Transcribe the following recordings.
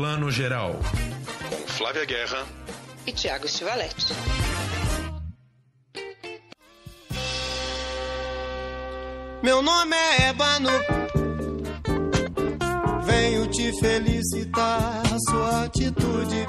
Plano Geral. Com Flávia Guerra e Tiago Stivaletti. Meu nome é Ébano. Venho te felicitar a sua atitude.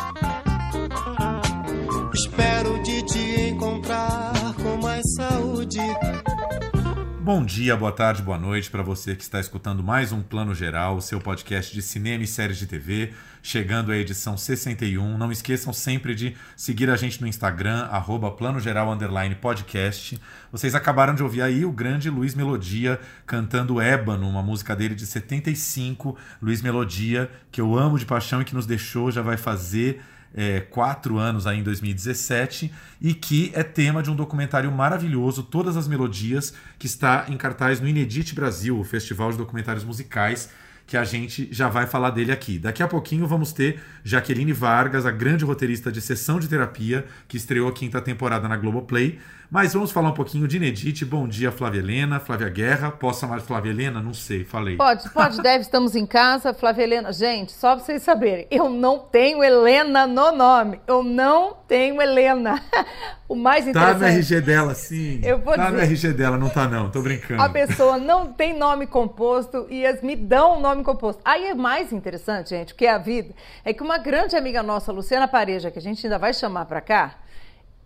Bom dia, boa tarde, boa noite para você que está escutando mais um Plano Geral, o seu podcast de cinema e séries de TV, chegando à edição 61. Não esqueçam sempre de seguir a gente no Instagram, arroba Plano Geral Podcast. Vocês acabaram de ouvir aí o grande Luiz Melodia cantando Ébano, uma música dele de 75. Luiz Melodia, que eu amo de paixão e que nos deixou, já vai fazer é, quatro anos aí em 2017 e que é tema de um documentário maravilhoso, Todas as Melodias, que está em cartaz no Inedit Brasil, o festival de documentários musicais, que a gente já vai falar dele aqui. Daqui a pouquinho vamos ter Jaqueline Vargas, a grande roteirista de Sessão de Terapia, que estreou a quinta temporada na Globoplay. Mas vamos falar um pouquinho de Nedite. Bom dia, Flávia Helena, Flávia Guerra. Posso chamar de Flávia Helena? Não sei, falei. Pode, pode, deve. Estamos em casa. Flávia Helena. Gente, só para vocês saberem, eu não tenho Helena no nome. Eu não tenho Helena. O mais interessante. Tá no RG dela, sim. Eu vou tá dizer, no RG dela, não tá não, tô brincando. A pessoa não tem nome composto e as me dão um nome composto. Aí é mais interessante, gente, o que é a vida, é que uma grande amiga nossa, Luciana Pareja, que a gente ainda vai chamar para cá,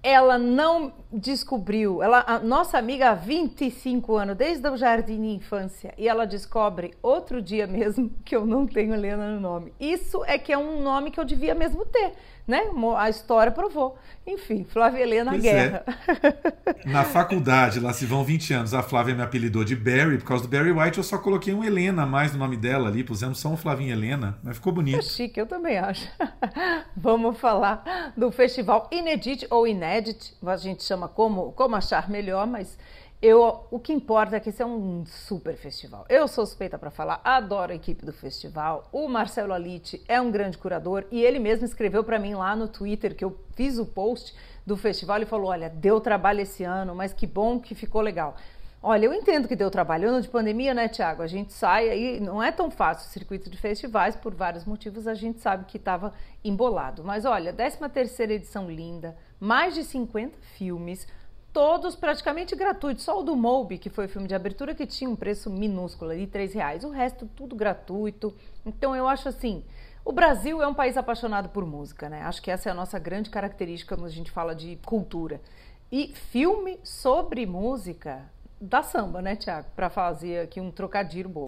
ela não descobriu, ela, a nossa amiga há 25 anos, desde o jardim de infância, e ela descobre outro dia mesmo que eu não tenho Helena no nome. Isso é que é um nome que eu devia mesmo ter né? A história provou. Enfim, Flávia Helena pois Guerra. É. Na faculdade, lá se vão 20 anos, a Flávia me apelidou de Barry, por causa do Barry White, eu só coloquei um Helena a mais no nome dela ali, pusemos só um Flavinha Helena, mas ficou bonito. É chique, eu também acho. Vamos falar do festival Inedit ou Inédit, a gente chama como, como achar melhor, mas eu, o que importa é que esse é um super festival. Eu sou suspeita para falar, adoro a equipe do festival. O Marcelo Alite é um grande curador e ele mesmo escreveu para mim lá no Twitter que eu fiz o post do festival e falou: "Olha, deu trabalho esse ano, mas que bom que ficou legal". Olha, eu entendo que deu trabalho. Ano de pandemia, né, Tiago? A gente sai aí, não é tão fácil o circuito de festivais, por vários motivos, a gente sabe que estava embolado. Mas olha, 13 terceira edição linda, mais de 50 filmes, todos praticamente gratuitos. Só o do Moby, que foi o filme de abertura, que tinha um preço minúsculo ali, três reais. O resto tudo gratuito. Então eu acho assim, o Brasil é um país apaixonado por música, né? Acho que essa é a nossa grande característica quando a gente fala de cultura. E filme sobre música da samba, né, Tiago? Para fazer aqui um trocadilho bom.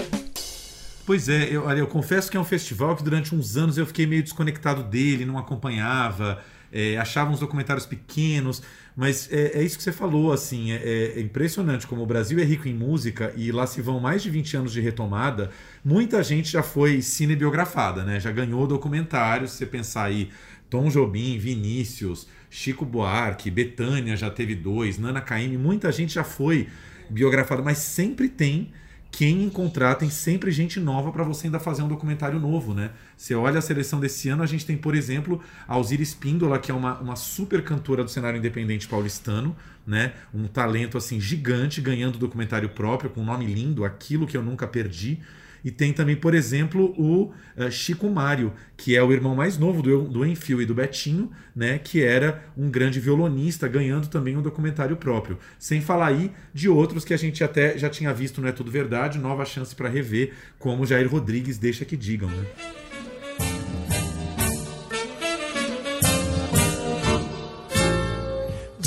Pois é, eu, eu confesso que é um festival que durante uns anos eu fiquei meio desconectado dele, não acompanhava, é, achava uns documentários pequenos. Mas é, é isso que você falou, assim, é, é, impressionante como o Brasil é rico em música e lá se vão mais de 20 anos de retomada. Muita gente já foi cinebiografada, né? Já ganhou documentários, se você pensar aí, Tom Jobim, Vinícius, Chico Buarque, Betânia já teve dois, Nana Caymmi, muita gente já foi biografada, mas sempre tem quem encontrar, tem sempre gente nova para você ainda fazer um documentário novo, né? Você olha a seleção desse ano, a gente tem, por exemplo, a Alzira Espíndola, que é uma, uma super cantora do cenário independente paulistano, né? Um talento assim gigante, ganhando documentário próprio, com um nome lindo, Aquilo que eu nunca perdi. E tem também, por exemplo, o uh, Chico Mário, que é o irmão mais novo do, do Enfio e do Betinho, né, que era um grande violonista, ganhando também um documentário próprio. Sem falar aí de outros que a gente até já tinha visto, não é tudo verdade, nova chance para rever, como Jair Rodrigues deixa que digam. Né?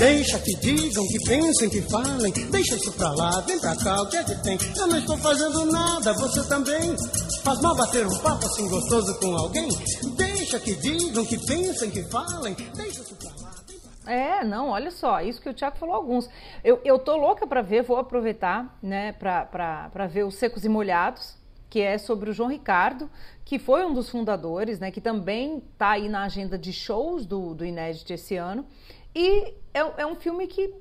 Deixa que digam, que pensem, que falem. Deixa isso pra lá, vem pra cá, o que é que tem? Eu não estou fazendo nada, você também. Faz mal bater um papo assim gostoso com alguém? Deixa que digam, que pensem, que falem. Deixa isso pra lá. É, não, olha só, isso que o Tiago falou alguns. Eu, eu tô louca para ver, vou aproveitar, né, para ver os Secos e Molhados, que é sobre o João Ricardo, que foi um dos fundadores, né, que também tá aí na agenda de shows do, do Inédito esse ano. E é, é um filme que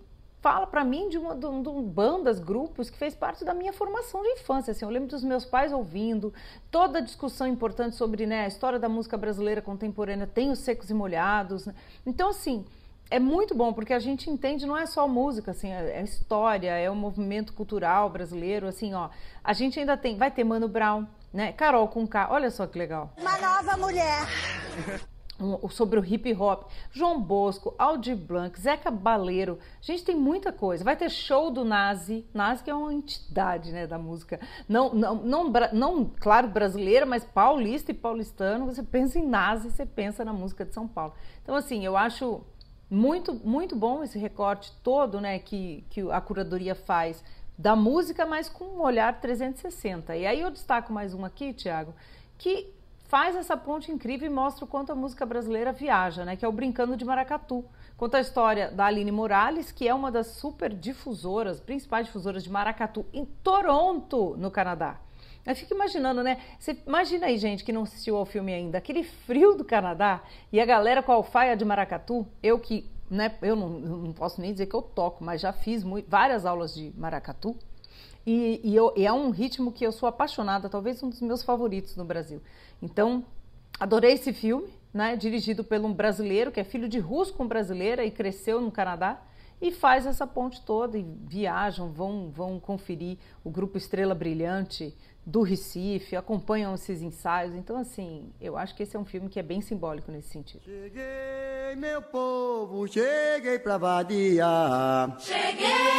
fala para mim de, uma, de, de, bandas, grupos que fez parte da minha formação de infância. Assim, eu lembro dos meus pais ouvindo toda a discussão importante sobre né, a história da música brasileira contemporânea, tem os secos e molhados. Né? Então, assim, é muito bom porque a gente entende não é só música, assim, é, é história, é o movimento cultural brasileiro, assim, ó. A gente ainda tem, vai ter Mano Brown, né? Carol com K, olha só que legal. Uma nova mulher. Sobre o hip hop, João Bosco, Aldir Blanc, Zeca Baleiro. Gente, tem muita coisa. Vai ter show do Nazi. Nazi que é uma entidade né, da música. Não, não, não, não, claro, brasileira, mas paulista e paulistano. Você pensa em Nazi, você pensa na música de São Paulo. Então, assim, eu acho muito, muito bom esse recorte todo né, que, que a curadoria faz da música, mas com um olhar 360. E aí eu destaco mais um aqui, Tiago, que faz essa ponte incrível e mostra o quanto a música brasileira viaja, né? Que é o Brincando de Maracatu. Conta a história da Aline Morales, que é uma das super difusoras, principais difusoras de maracatu em Toronto, no Canadá. Eu fico imaginando, né? Você imagina aí, gente, que não assistiu ao filme ainda, aquele frio do Canadá e a galera com a alfaia de maracatu. Eu que, né, eu não, não posso nem dizer que eu toco, mas já fiz muito, várias aulas de maracatu. E, e, eu, e é um ritmo que eu sou apaixonada, talvez um dos meus favoritos no Brasil. Então, adorei esse filme, né? Dirigido por um brasileiro que é filho de russo com brasileira e cresceu no Canadá e faz essa ponte toda e viajam, vão, vão conferir o grupo Estrela Brilhante do Recife, acompanham esses ensaios. Então, assim, eu acho que esse é um filme que é bem simbólico nesse sentido. Cheguei, meu povo, cheguei pra vadiar. Cheguei,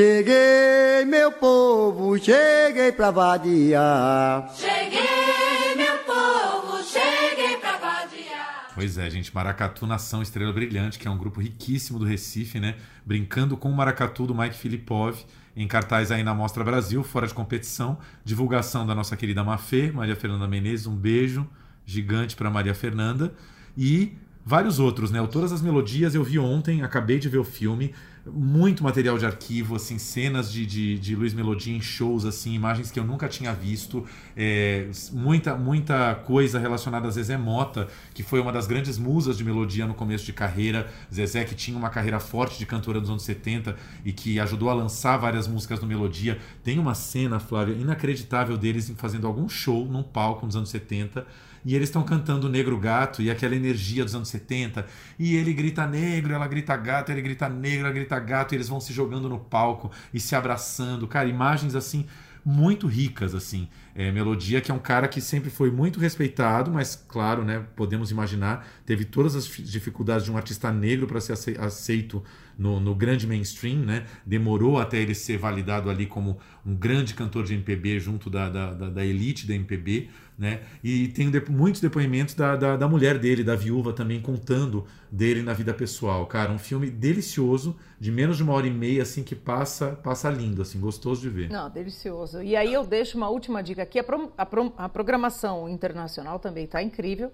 Cheguei, meu povo, cheguei pra vadiar. Cheguei, meu povo, cheguei pra vadiar. Pois é, gente, Maracatu Nação Estrela Brilhante, que é um grupo riquíssimo do Recife, né? Brincando com o Maracatu do Mike Filipov, em cartaz aí na Mostra Brasil, fora de competição. Divulgação da nossa querida Mafê, Maria Fernanda Menezes, um beijo gigante para Maria Fernanda. E vários outros, né? Todas as melodias eu vi ontem, acabei de ver o filme muito material de arquivo, assim, cenas de, de, de Luiz Melodia em shows, assim, imagens que eu nunca tinha visto, é, muita, muita coisa relacionada a Zezé Mota, que foi uma das grandes musas de melodia no começo de carreira. Zezé, que tinha uma carreira forte de cantora dos anos 70 e que ajudou a lançar várias músicas no Melodia. Tem uma cena, Flávia, inacreditável deles fazendo algum show num palco nos anos 70 e eles estão cantando Negro Gato e aquela energia dos anos 70, e ele grita negro, ela grita gato, ele grita negro, ela grita gato, e eles vão se jogando no palco e se abraçando, cara, imagens assim muito ricas assim. É, Melodia que é um cara que sempre foi muito respeitado, mas claro, né, podemos imaginar, teve todas as dificuldades de um artista negro para ser aceito no, no, grande mainstream, né? Demorou até ele ser validado ali como um grande cantor de MPB junto da, da, da, da elite da MPB, né? E tem muitos depoimentos da, da, da, mulher dele, da viúva também, contando dele na vida pessoal. Cara, um filme delicioso, de menos de uma hora e meia, assim, que passa, passa lindo, assim, gostoso de ver. Não, delicioso. E aí eu deixo uma última dica aqui, a, pro, a, pro, a programação internacional também está incrível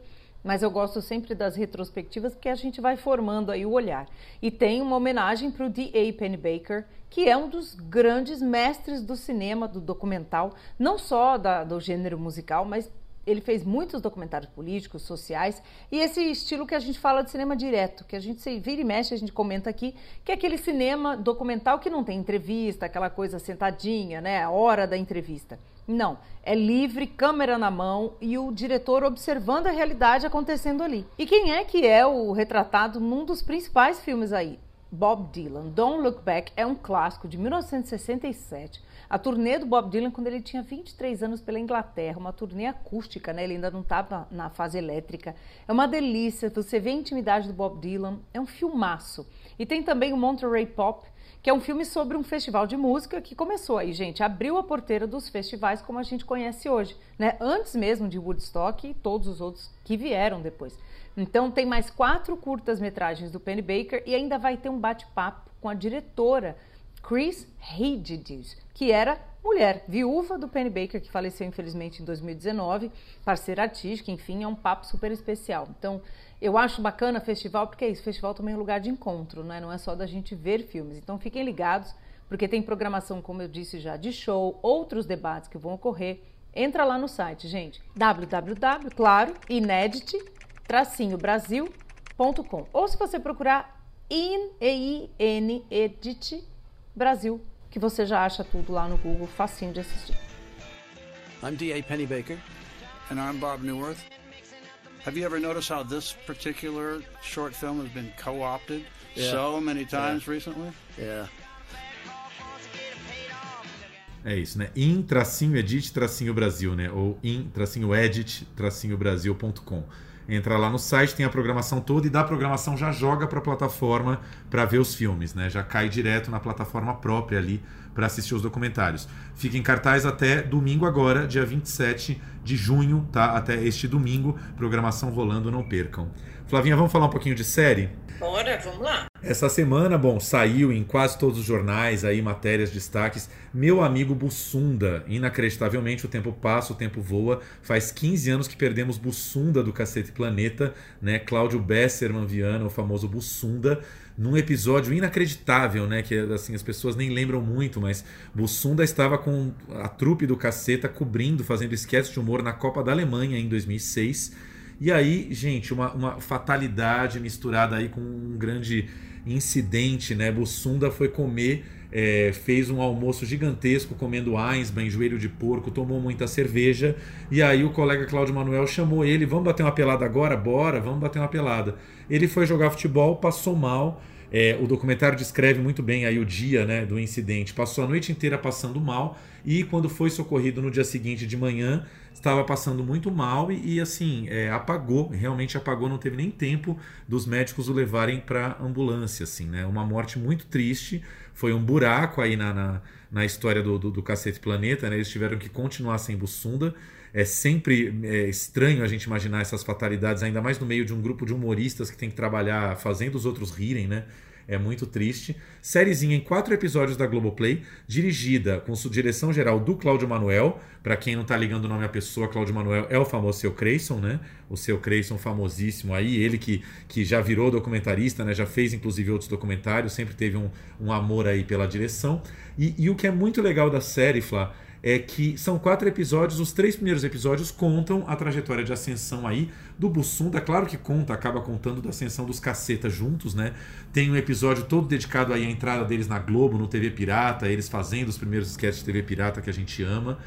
mas eu gosto sempre das retrospectivas porque a gente vai formando aí o olhar. E tem uma homenagem para o D.A. Pennebaker, que é um dos grandes mestres do cinema, do documental, não só da, do gênero musical, mas ele fez muitos documentários políticos, sociais, e esse estilo que a gente fala de cinema direto, que a gente se vira e mexe, a gente comenta aqui, que é aquele cinema documental que não tem entrevista, aquela coisa sentadinha, né, a hora da entrevista. Não, é livre, câmera na mão e o diretor observando a realidade acontecendo ali. E quem é que é o retratado num dos principais filmes aí? Bob Dylan. Don't Look Back é um clássico de 1967. A turnê do Bob Dylan quando ele tinha 23 anos pela Inglaterra, uma turnê acústica, né? Ele ainda não estava na fase elétrica. É uma delícia, você vê a intimidade do Bob Dylan, é um filmaço. E tem também o Monterey Pop, que é um filme sobre um festival de música que começou aí, gente, abriu a porteira dos festivais como a gente conhece hoje, né? Antes mesmo de Woodstock e todos os outros que vieram depois. Então tem mais quatro curtas-metragens do Penny Baker e ainda vai ter um bate-papo com a diretora Chris Hagedis, que era mulher, viúva do Penny Baker, que faleceu infelizmente em 2019, parceira artística, enfim, é um papo super especial. Então, eu acho bacana festival, porque é isso, festival também é um lugar de encontro, né? não é só da gente ver filmes. Então fiquem ligados, porque tem programação, como eu disse já, de show, outros debates que vão ocorrer. Entra lá no site, gente, www, claro, inedit, tracinho, brasil.com. Ou se você procurar in, e n edit, Brasil, que você já acha tudo lá no Google, facinho de assistir. I'm D.A. Pennybaker. And I'm Bob Newworth. Have you ever noticed how this particular short film has been co-opted yeah. so many times yeah. recently? Yeah. É isso, né? In tracinho edit tracinho Brasil, né? Ou in tracinho edit tracinho Brasil.com. Entra lá no site, tem a programação toda e da programação já joga para a plataforma para ver os filmes, né? Já cai direto na plataforma própria ali para assistir os documentários. Fica em cartaz até domingo agora, dia 27 de junho, tá? Até este domingo, programação rolando, não percam. Flavinha, vamos falar um pouquinho de série? Bora, vamos lá. Essa semana, bom, saiu em quase todos os jornais aí matérias, destaques. Meu amigo Bussunda, inacreditavelmente o tempo passa, o tempo voa. Faz 15 anos que perdemos Bussunda do Cacete Planeta, né? Cláudio Besserman Viana, o famoso Bussunda, num episódio inacreditável, né? Que assim as pessoas nem lembram muito, mas Bussunda estava com a trupe do Caceta cobrindo, fazendo esquete de humor na Copa da Alemanha em 2006. E aí, gente, uma, uma fatalidade misturada aí com um grande incidente, né? Bussunda foi comer, é, fez um almoço gigantesco comendo Einsbein, joelho de porco, tomou muita cerveja. E aí o colega Cláudio Manuel chamou ele: vamos bater uma pelada agora? Bora, vamos bater uma pelada. Ele foi jogar futebol, passou mal. É, o documentário descreve muito bem aí o dia né, do incidente. Passou a noite inteira passando mal e quando foi socorrido no dia seguinte de manhã estava passando muito mal e, e assim é, apagou, realmente apagou, não teve nem tempo dos médicos o levarem para ambulância, assim, né? Uma morte muito triste, foi um buraco aí na, na, na história do, do, do, Cacete Planeta, né? Eles tiveram que continuar sem Bussunda. É sempre é, estranho a gente imaginar essas fatalidades, ainda mais no meio de um grupo de humoristas que tem que trabalhar fazendo os outros rirem, né? É muito triste. Sériezinha em quatro episódios da Globoplay, dirigida com direção geral do Cláudio Manuel. Para quem não tá ligando o nome à pessoa, Cláudio Manuel é o famoso Seu Creyson, né? O Seu Creyson famosíssimo aí, ele que, que já virou documentarista, né? Já fez inclusive outros documentários, sempre teve um, um amor aí pela direção. E, e o que é muito legal da série, Flá, é que são quatro episódios, os três primeiros episódios contam a trajetória de ascensão aí do Bussunda, claro que conta, acaba contando da ascensão dos cacetas juntos, né? Tem um episódio todo dedicado aí à entrada deles na Globo, no TV Pirata, eles fazendo os primeiros sketches de TV Pirata que a gente ama.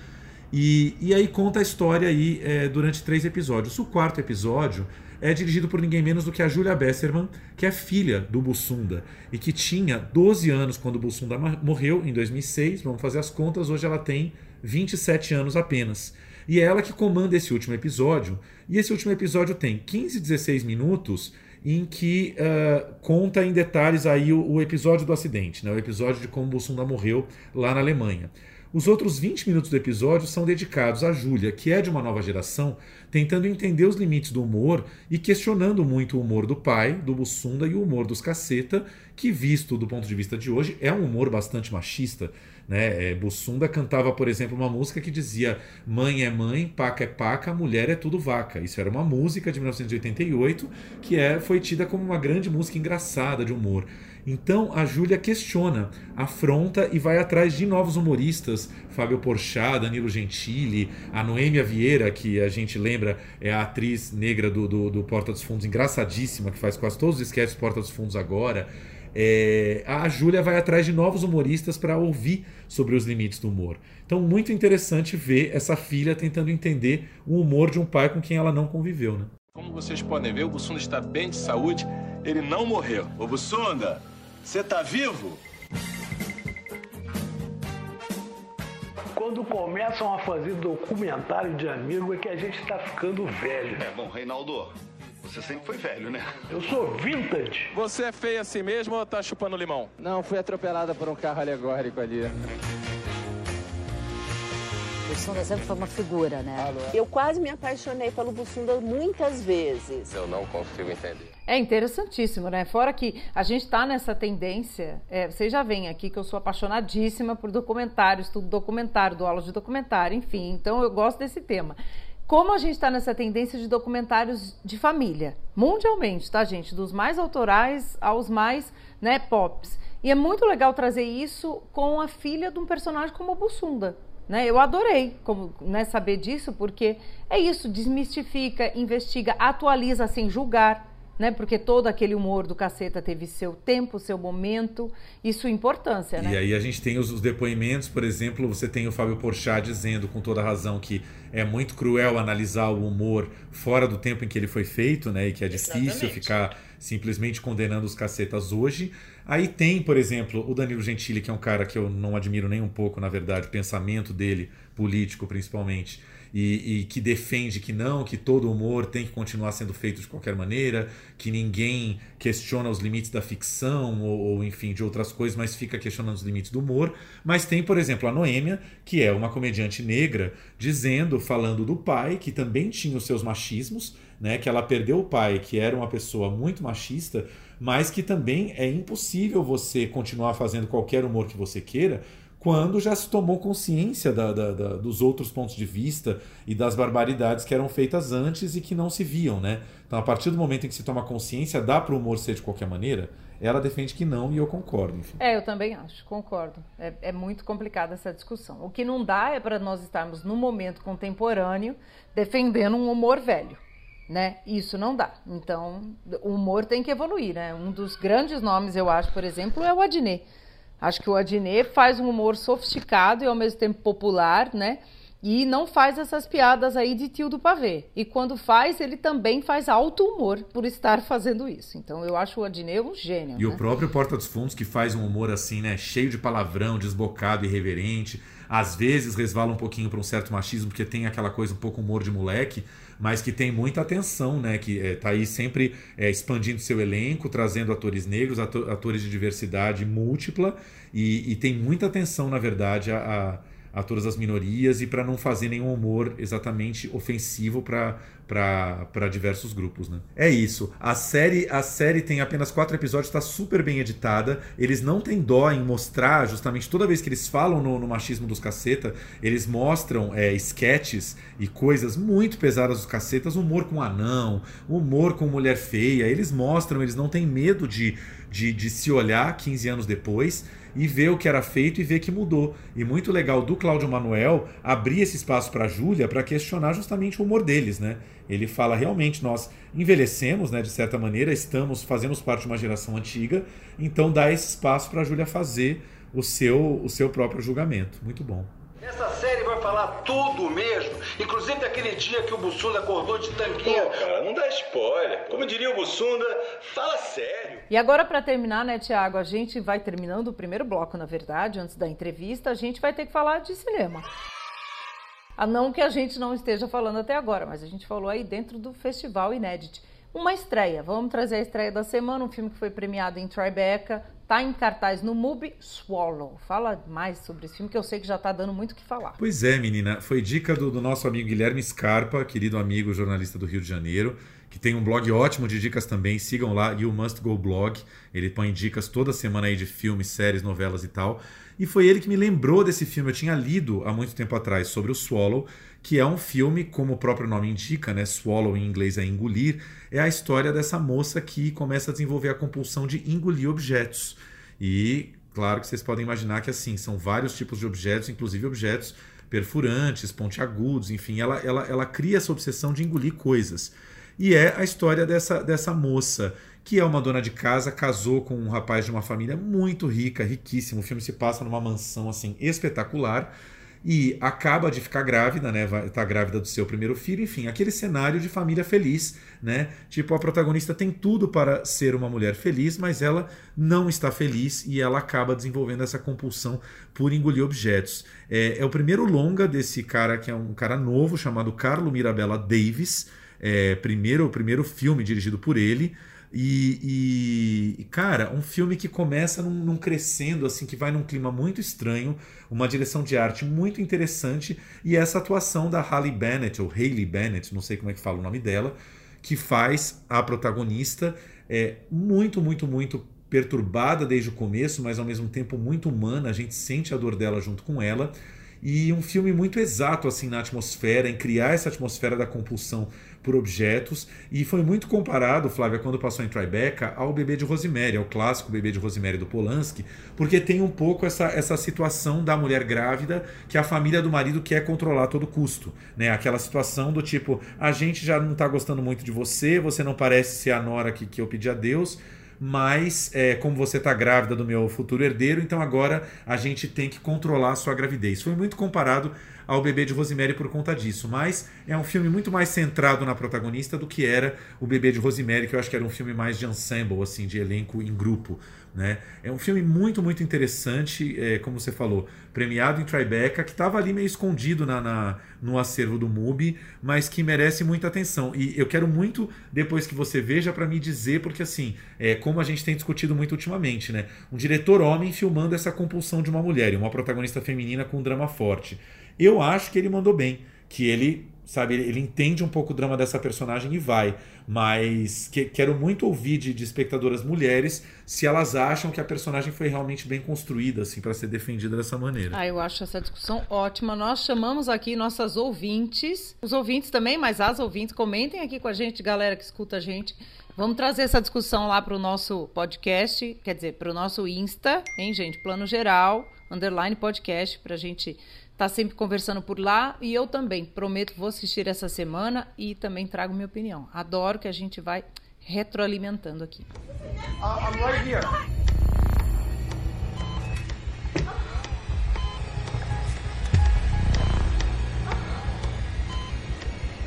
E, e aí conta a história aí é, durante três episódios. O quarto episódio é dirigido por ninguém menos do que a Julia Besserman, que é filha do Bussunda e que tinha 12 anos quando o Bussunda morreu, em 2006. Vamos fazer as contas, hoje ela tem 27 anos apenas. E é ela que comanda esse último episódio. E esse último episódio tem 15, 16 minutos em que uh, conta em detalhes aí o, o, episódio do acidente, né? o episódio de como Bussunda morreu lá na Alemanha. Os outros 20 minutos do episódio são dedicados a Júlia, que é de uma nova geração, tentando entender os limites do humor e questionando muito o humor do pai, do Bussunda, e o humor dos caceta, que, visto do ponto de vista de hoje, é um humor bastante machista. Né? É, Bussunda cantava, por exemplo, uma música que dizia: Mãe é mãe, paca é paca, mulher é tudo vaca. Isso era uma música de 1988 que é, foi tida como uma grande música engraçada de humor. Então a Júlia questiona, afronta e vai atrás de novos humoristas, Fábio Porchat, Danilo Gentili, a Noêmia Vieira, que a gente lembra é a atriz negra do, do, do Porta dos Fundos, engraçadíssima, que faz quase todos os sketches Porta dos Fundos agora. É, a Júlia vai atrás de novos humoristas para ouvir sobre os limites do humor. Então, muito interessante ver essa filha tentando entender o humor de um pai com quem ela não conviveu. Né? Como vocês podem ver, o Bussunda está bem de saúde, ele não morreu. Ô Bussunda, você tá vivo? Quando começam a fazer documentário de amigo é que a gente tá ficando velho. É bom, Reinaldo, você sempre foi velho, né? Eu sou vintage. Você é feio assim mesmo ou tá chupando limão? Não, fui atropelada por um carro alegórico ali. Bussunda sempre foi uma figura, né? Eu quase me apaixonei pelo Bussunda muitas vezes. Eu não consigo entender. É interessantíssimo, né? Fora que a gente está nessa tendência, é, vocês já veem aqui que eu sou apaixonadíssima por documentário, estudo documentário, dou aula de documentário, enfim, então eu gosto desse tema. Como a gente está nessa tendência de documentários de família, mundialmente, tá, gente? Dos mais autorais aos mais, né, pops. E é muito legal trazer isso com a filha de um personagem como o Bussunda, né? Eu adorei como, né, saber disso, porque é isso, desmistifica, investiga, atualiza sem julgar, né? Porque todo aquele humor do caceta teve seu tempo, seu momento e sua importância, né? E aí a gente tem os, os, depoimentos, por exemplo, você tem o Fábio Porchat dizendo com toda razão que é muito cruel analisar o humor fora do tempo em que ele foi feito, né? E que é difícil Exatamente. ficar simplesmente condenando os cacetas hoje. Aí tem, por exemplo, o Danilo Gentili, que é um cara que eu não admiro nem um pouco, na verdade, o pensamento dele, político principalmente, e, e, que defende que não, que todo humor tem que continuar sendo feito de qualquer maneira, que ninguém questiona os limites da ficção ou, ou, enfim de outras coisas, mas fica questionando os limites do humor. Mas tem, por exemplo, a Noêmia, que é uma comediante negra, dizendo, falando do pai, que também tinha os seus machismos, né, que ela perdeu o pai, que era uma pessoa muito machista, mas que também é impossível você continuar fazendo qualquer humor que você queira, quando já se tomou consciência da, da, da, dos outros pontos de vista e das barbaridades que eram feitas antes e que não se viam, né? Então, a partir do momento em que se toma consciência, dá para o humor ser de qualquer maneira? Ela defende que não e eu concordo. Enfim. É, eu também acho, concordo. É, é muito complicada essa discussão. O que não dá é para nós estarmos no momento contemporâneo defendendo um humor velho. Né? Isso não dá. Então, o humor tem que evoluir, né? Um dos grandes nomes, eu acho, por exemplo, é o Adnet Acho que o Adnet faz um humor sofisticado e ao mesmo tempo popular, né? E não faz essas piadas aí de tio do pavê. E quando faz, ele também faz alto humor por estar fazendo isso. Então eu acho o Adnet um gênio. E né? o próprio Porta dos Fundos, que faz um humor assim, né? Cheio de palavrão, desbocado, irreverente. Às vezes resvala um pouquinho para um certo machismo, porque tem aquela coisa um pouco humor de moleque mas que tem muita atenção, né? Que é, tá aí sempre é, expandindo seu elenco, trazendo atores negros, atores de diversidade múltipla, e, e tem muita atenção, na verdade, a, a, a todas as minorias e para não fazer nenhum humor exatamente ofensivo para diversos grupos, né? É isso. A série a série tem apenas quatro episódios, está super bem editada. Eles não têm dó em mostrar, justamente toda vez que eles falam no, no machismo dos caceta, eles mostram é, sketches e coisas muito pesadas dos cacetas, humor com anão, humor com mulher feia. Eles mostram, eles não têm medo de, de, de se olhar 15 anos depois e ver o que era feito e ver que mudou. E muito legal do Cláudio Manuel abrir esse espaço para a Júlia para questionar justamente o humor deles, né? Ele fala realmente nós envelhecemos, né, de certa maneira, estamos fazemos parte de uma geração antiga, então dá esse espaço para a Júlia fazer o seu o seu próprio julgamento. Muito bom. Essa série vai falar tudo mesmo, inclusive daquele dia que o Bussunda acordou de tanquinho. Pô, cara, não dá spoiler. Como diria o Bussunda, fala sério. E agora, para terminar, né, Tiago, a gente vai terminando o primeiro bloco, na verdade, antes da entrevista, a gente vai ter que falar de cinema. A não que a gente não esteja falando até agora, mas a gente falou aí dentro do Festival Inédit. Uma estreia, vamos trazer a estreia da semana, um filme que foi premiado em Tribeca, Tá em cartaz no MUBI Swallow. Fala mais sobre esse filme que eu sei que já tá dando muito o que falar. Pois é, menina. Foi dica do, do, nosso amigo Guilherme Scarpa, querido amigo jornalista do Rio de Janeiro, que tem um blog ótimo de dicas também. Sigam lá, You Must Go Blog. Ele põe dicas toda semana aí de filmes, séries, novelas e tal. E foi ele que me lembrou desse filme. Eu tinha lido há muito tempo atrás sobre o Swallow, que é um filme, como o próprio nome indica, né? Swallow em inglês é engolir é a história dessa moça que começa a desenvolver a compulsão de engolir objetos. E claro que vocês podem imaginar que assim, são vários tipos de objetos, inclusive objetos perfurantes, pontiagudos, enfim, ela, ela, ela cria essa obsessão de engolir coisas. E é a história dessa, dessa moça, que é uma dona de casa, casou com um rapaz de uma família muito rica, riquíssimo. O filme se passa numa mansão assim espetacular e acaba de ficar grávida, né? Tá grávida do seu primeiro filho, enfim, aquele cenário de família feliz, né? Tipo, a protagonista tem tudo para ser uma mulher feliz, mas ela não está feliz e ela acaba desenvolvendo essa compulsão por engolir objetos. É, é o primeiro longa desse cara, que é um cara novo, chamado Carlo Mirabella Davis. É, primeiro, o primeiro filme dirigido por ele. E, e, cara, um filme que começa num, num, crescendo, assim, que vai num clima muito estranho, uma direção de arte muito interessante, e essa atuação da Halle Bennett, ou Hayley Bennett, não sei como é que fala o nome dela, que faz a protagonista é, muito, muito, muito perturbada desde o começo, mas ao mesmo tempo muito humana, a gente sente a dor dela junto com ela. E um filme muito exato assim na atmosfera, em criar essa atmosfera da compulsão por objetos. E foi muito comparado, Flávia, quando passou em Tribeca, ao Bebê de Rosemary, ao clássico Bebê de Rosemary do Polanski, porque tem um pouco essa, essa situação da mulher grávida que a família do marido quer controlar a todo custo. Né? Aquela situação do tipo, a gente já não está gostando muito de você, você não parece ser a nora que, que eu pedi a Deus mas é, como você está grávida do meu futuro herdeiro, então agora a gente tem que controlar a sua gravidez. Foi muito comparado ao Bebê de Rosemary por conta disso. Mas é um filme muito mais centrado na protagonista do que era o Bebê de Rosemary, que eu acho que era um filme mais de ensemble, assim, de elenco em grupo. Né? É um filme muito, muito interessante, é, como você falou, premiado em Tribeca, que estava ali meio escondido na, na, no acervo do MUBI, mas que merece muita atenção. E eu quero muito, depois que você veja, para me dizer, porque assim, é, como a gente tem discutido muito ultimamente, né? Um diretor homem filmando essa compulsão de uma mulher, e uma protagonista feminina com um drama forte. Eu acho que ele mandou bem, que ele sabe? Ele entende um pouco o drama dessa personagem e vai. Mas que, quero muito ouvir de, de, espectadoras mulheres se elas acham que a personagem foi realmente bem construída, assim, para ser defendida dessa maneira. Ah, eu acho essa discussão ótima. Nós chamamos aqui nossas ouvintes, os ouvintes também, mas as ouvintes, comentem aqui com a gente, galera que escuta a gente. Vamos trazer essa discussão lá para o nosso podcast, quer dizer, para o nosso Insta, hein, gente? Plano Geral, underline podcast, para a gente tá sempre conversando por lá e eu também prometo vou assistir essa semana e também trago minha opinião. Adoro que a gente vai retroalimentando aqui. Uh, I'm right here.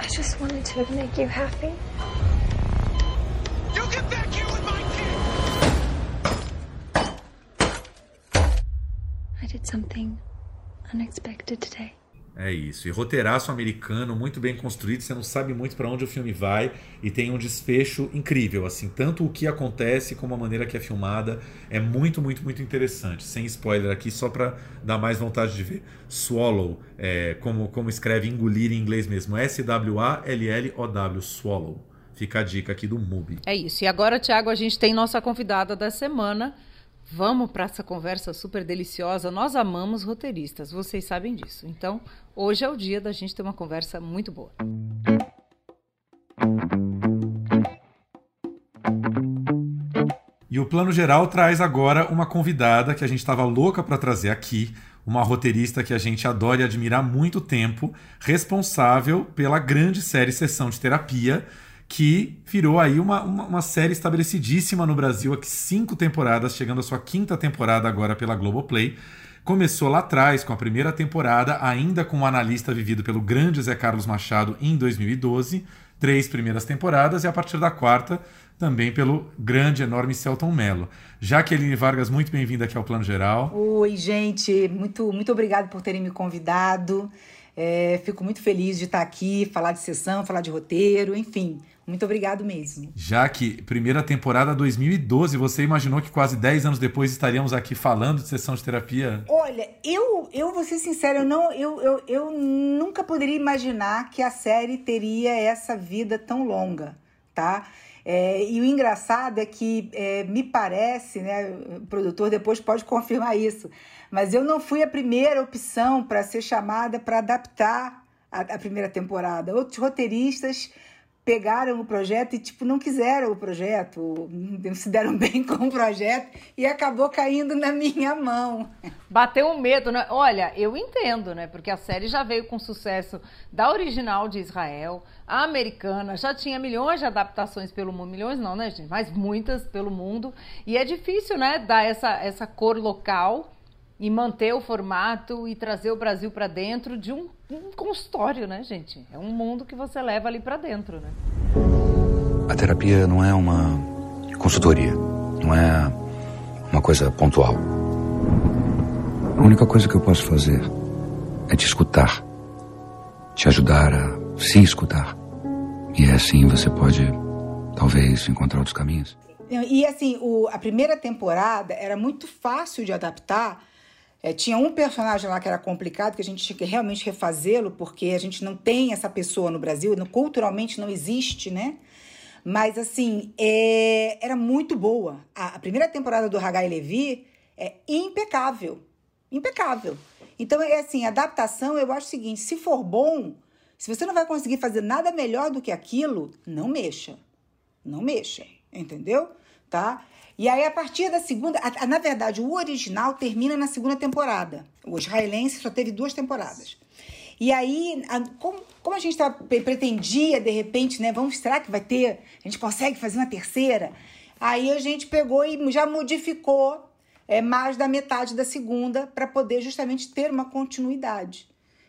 I just wanted to make you happy. You get back here with my kid! I did something unexpected today. É isso. E roteiraço americano, muito bem construído, você não sabe muito para onde o filme vai e tem um desfecho incrível, assim, tanto o que acontece como a maneira que é filmada é muito, muito, muito interessante. Sem spoiler aqui, só para dar mais vontade de ver. Swallow, é, como, como escreve engolir em inglês mesmo, S-W-A-L-L-O-W, Swallow. Fica a dica aqui do MUBI. É isso. E agora, Thiago, a gente tem nossa convidada da semana, Vamos para essa conversa super deliciosa. Nós amamos roteiristas, vocês sabem disso. Então, hoje é o dia da gente ter uma conversa muito boa. E o plano geral traz agora uma convidada que a gente estava louca para trazer aqui, uma roteirista que a gente adora e admira há muito tempo, responsável pela grande série Sessão de Terapia, que virou aí uma, uma, uma, série estabelecidíssima no Brasil, aqui cinco temporadas, chegando à sua quinta temporada agora pela Globoplay. Começou lá atrás, com a primeira temporada, ainda com um analista vivido pelo grande Zé Carlos Machado em 2012, três primeiras temporadas, e a partir da quarta, também pelo grande, enorme Celton Mello. Jaqueline Vargas, muito bem-vinda aqui ao Plano Geral. Oi, gente, muito, muito obrigado por terem me convidado. É, fico muito feliz de estar aqui, falar de sessão, falar de roteiro, enfim. Muito obrigado mesmo. Já que primeira temporada 2012, você imaginou que quase 10 anos depois estaríamos aqui falando de sessão de terapia? Olha, eu, eu vou ser sincera, eu, não, eu, eu, eu nunca poderia imaginar que a série teria essa vida tão longa, tá? É, e o engraçado é que é, me parece, né, o produtor depois pode confirmar isso, mas eu não fui a primeira opção para ser chamada para adaptar a, a primeira temporada. Outros roteiristas pegaram o projeto e tipo não quiseram o projeto, não se deram bem com o projeto e acabou caindo na minha mão. Bateu um medo, né? Olha, eu entendo, né? Porque a série já veio com sucesso da original de Israel, a americana já tinha milhões de adaptações pelo mundo, milhões não, né, gente? Mas muitas pelo mundo. E é difícil, né, dar essa essa cor local e manter o formato e trazer o Brasil para dentro de um, um, consultório, né, gente? É um mundo que você leva ali para dentro, né? A terapia não é uma consultoria, não é uma coisa pontual. A única coisa que eu posso fazer é te escutar, te ajudar a se escutar. E é assim você pode, talvez, encontrar outros caminhos. E assim, o, a primeira temporada era muito fácil de adaptar é, tinha um personagem lá que era complicado, que a gente tinha que realmente refazê-lo, porque a gente não tem essa pessoa no Brasil, culturalmente não existe, né? Mas, assim, é, era muito boa. A, a, primeira temporada do Hagai Levi é impecável. Impecável. Então, é assim, adaptação, eu acho o seguinte: se for bom, se você não vai conseguir fazer nada melhor do que aquilo, não mexa. Não mexa, entendeu? Tá? E aí, a partir da segunda. A, a, na verdade, o original termina na segunda temporada. O israelense só teve duas temporadas. E aí, a, como, como, a gente tá, pretendia, de repente, né? Vamos, será que vai ter? A gente consegue fazer uma terceira? Aí a gente pegou e já modificou é, mais da metade da segunda para poder justamente ter uma continuidade.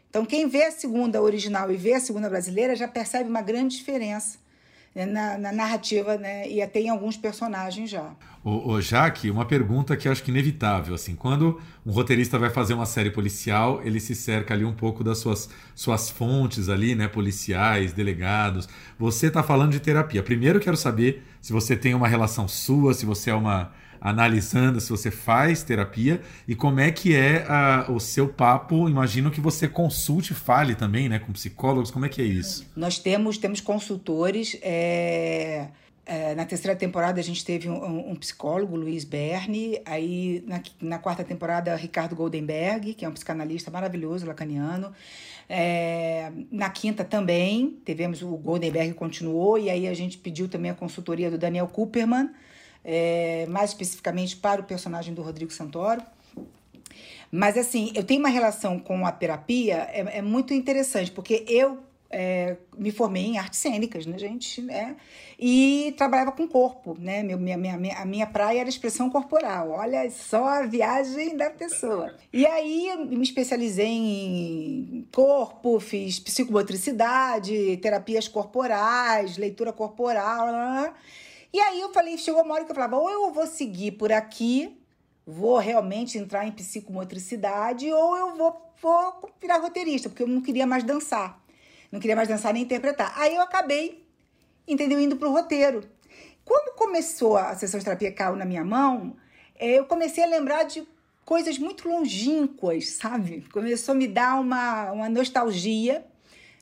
Então, quem vê a segunda original e vê a segunda brasileira já percebe uma grande diferença na, na, narrativa, né? E até em alguns personagens já. Ô, ô, Jaque, uma pergunta que eu acho que é inevitável, assim, quando um roteirista vai fazer uma série policial, ele se cerca ali um pouco das suas, suas fontes ali, né, policiais, delegados. Você está falando de terapia. Primeiro quero saber se você tem uma relação sua, se você é uma analisando se você faz terapia e como é que é a, o seu papo. Imagino que você consulte, fale também, né, com psicólogos. Como é que é isso? Nós temos temos consultores. É... É, na terceira temporada a gente teve um, um psicólogo, Luiz Berni. Aí na, na, quarta temporada, Ricardo Goldenberg, que é um psicanalista maravilhoso, lacaniano. É, na quinta também, tivemos o Goldenberg continuou, e aí a gente pediu também a consultoria do Daniel Cooperman, é, mais especificamente para o personagem do Rodrigo Santoro. Mas, assim, eu tenho uma relação com a terapia, é, é muito interessante, porque eu é, me formei em artes cênicas, né, gente? Né? E trabalhava com corpo, né? Meu, minha, minha, a minha praia era expressão corporal. Olha só a viagem da pessoa. E aí eu me especializei em corpo, fiz psicomotricidade, terapias corporais, leitura corporal. Blá, blá. E aí eu falei, chegou uma hora que eu falava, ou eu vou seguir por aqui, vou realmente entrar em psicomotricidade, ou eu vou, vou virar roteirista, porque eu não queria mais dançar. Não queria mais dançar nem interpretar. Aí eu acabei, entendeu, indo pro roteiro. Quando começou a sessão de terapia caiu na minha mão, é, eu comecei a lembrar de coisas muito longínquas, sabe? Começou a me dar uma, uma nostalgia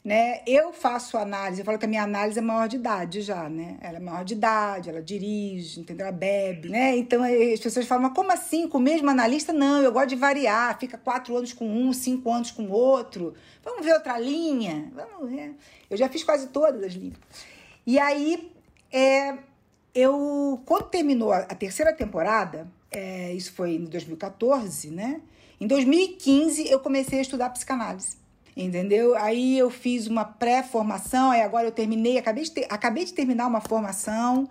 né? Eu faço análise, eu falo que a minha análise é maior de idade já, né? Ela é maior de idade, ela dirige, entendeu? Ela bebe, né? Então as pessoas falam, mas como assim? Com o mesmo analista? Não, eu gosto de variar, fica quatro anos com um, cinco anos com outro. Vamos ver outra linha? Vamos ver. Eu já fiz quase todas as linhas. E aí, é, eu, quando terminou a, a terceira temporada, é, isso foi em 2014, né? Em 2015, eu comecei a estudar psicanálise entendeu? Aí eu fiz uma pré-formação, aí agora eu terminei, acabei de, ter, acabei de terminar uma formação,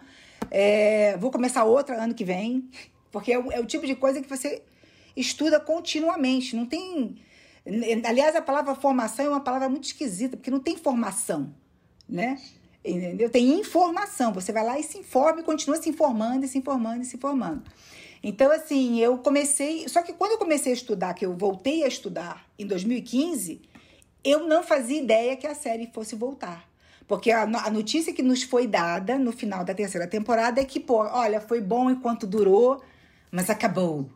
é, vou começar outra ano que vem, porque é o, é o tipo de coisa que você estuda continuamente, não tem... Aliás, a palavra formação é uma palavra muito esquisita, porque não tem formação, né? Entendeu? Tem informação. Você vai lá e se informa e continua se informando, e se informando, e se informando. Então, assim, eu comecei. Só que quando eu comecei a estudar, que eu voltei a estudar em 2015, eu não fazia ideia que a série fosse voltar. Porque a, a, notícia que nos foi dada no final da terceira temporada é que, pô, olha, foi bom enquanto durou, mas acabou.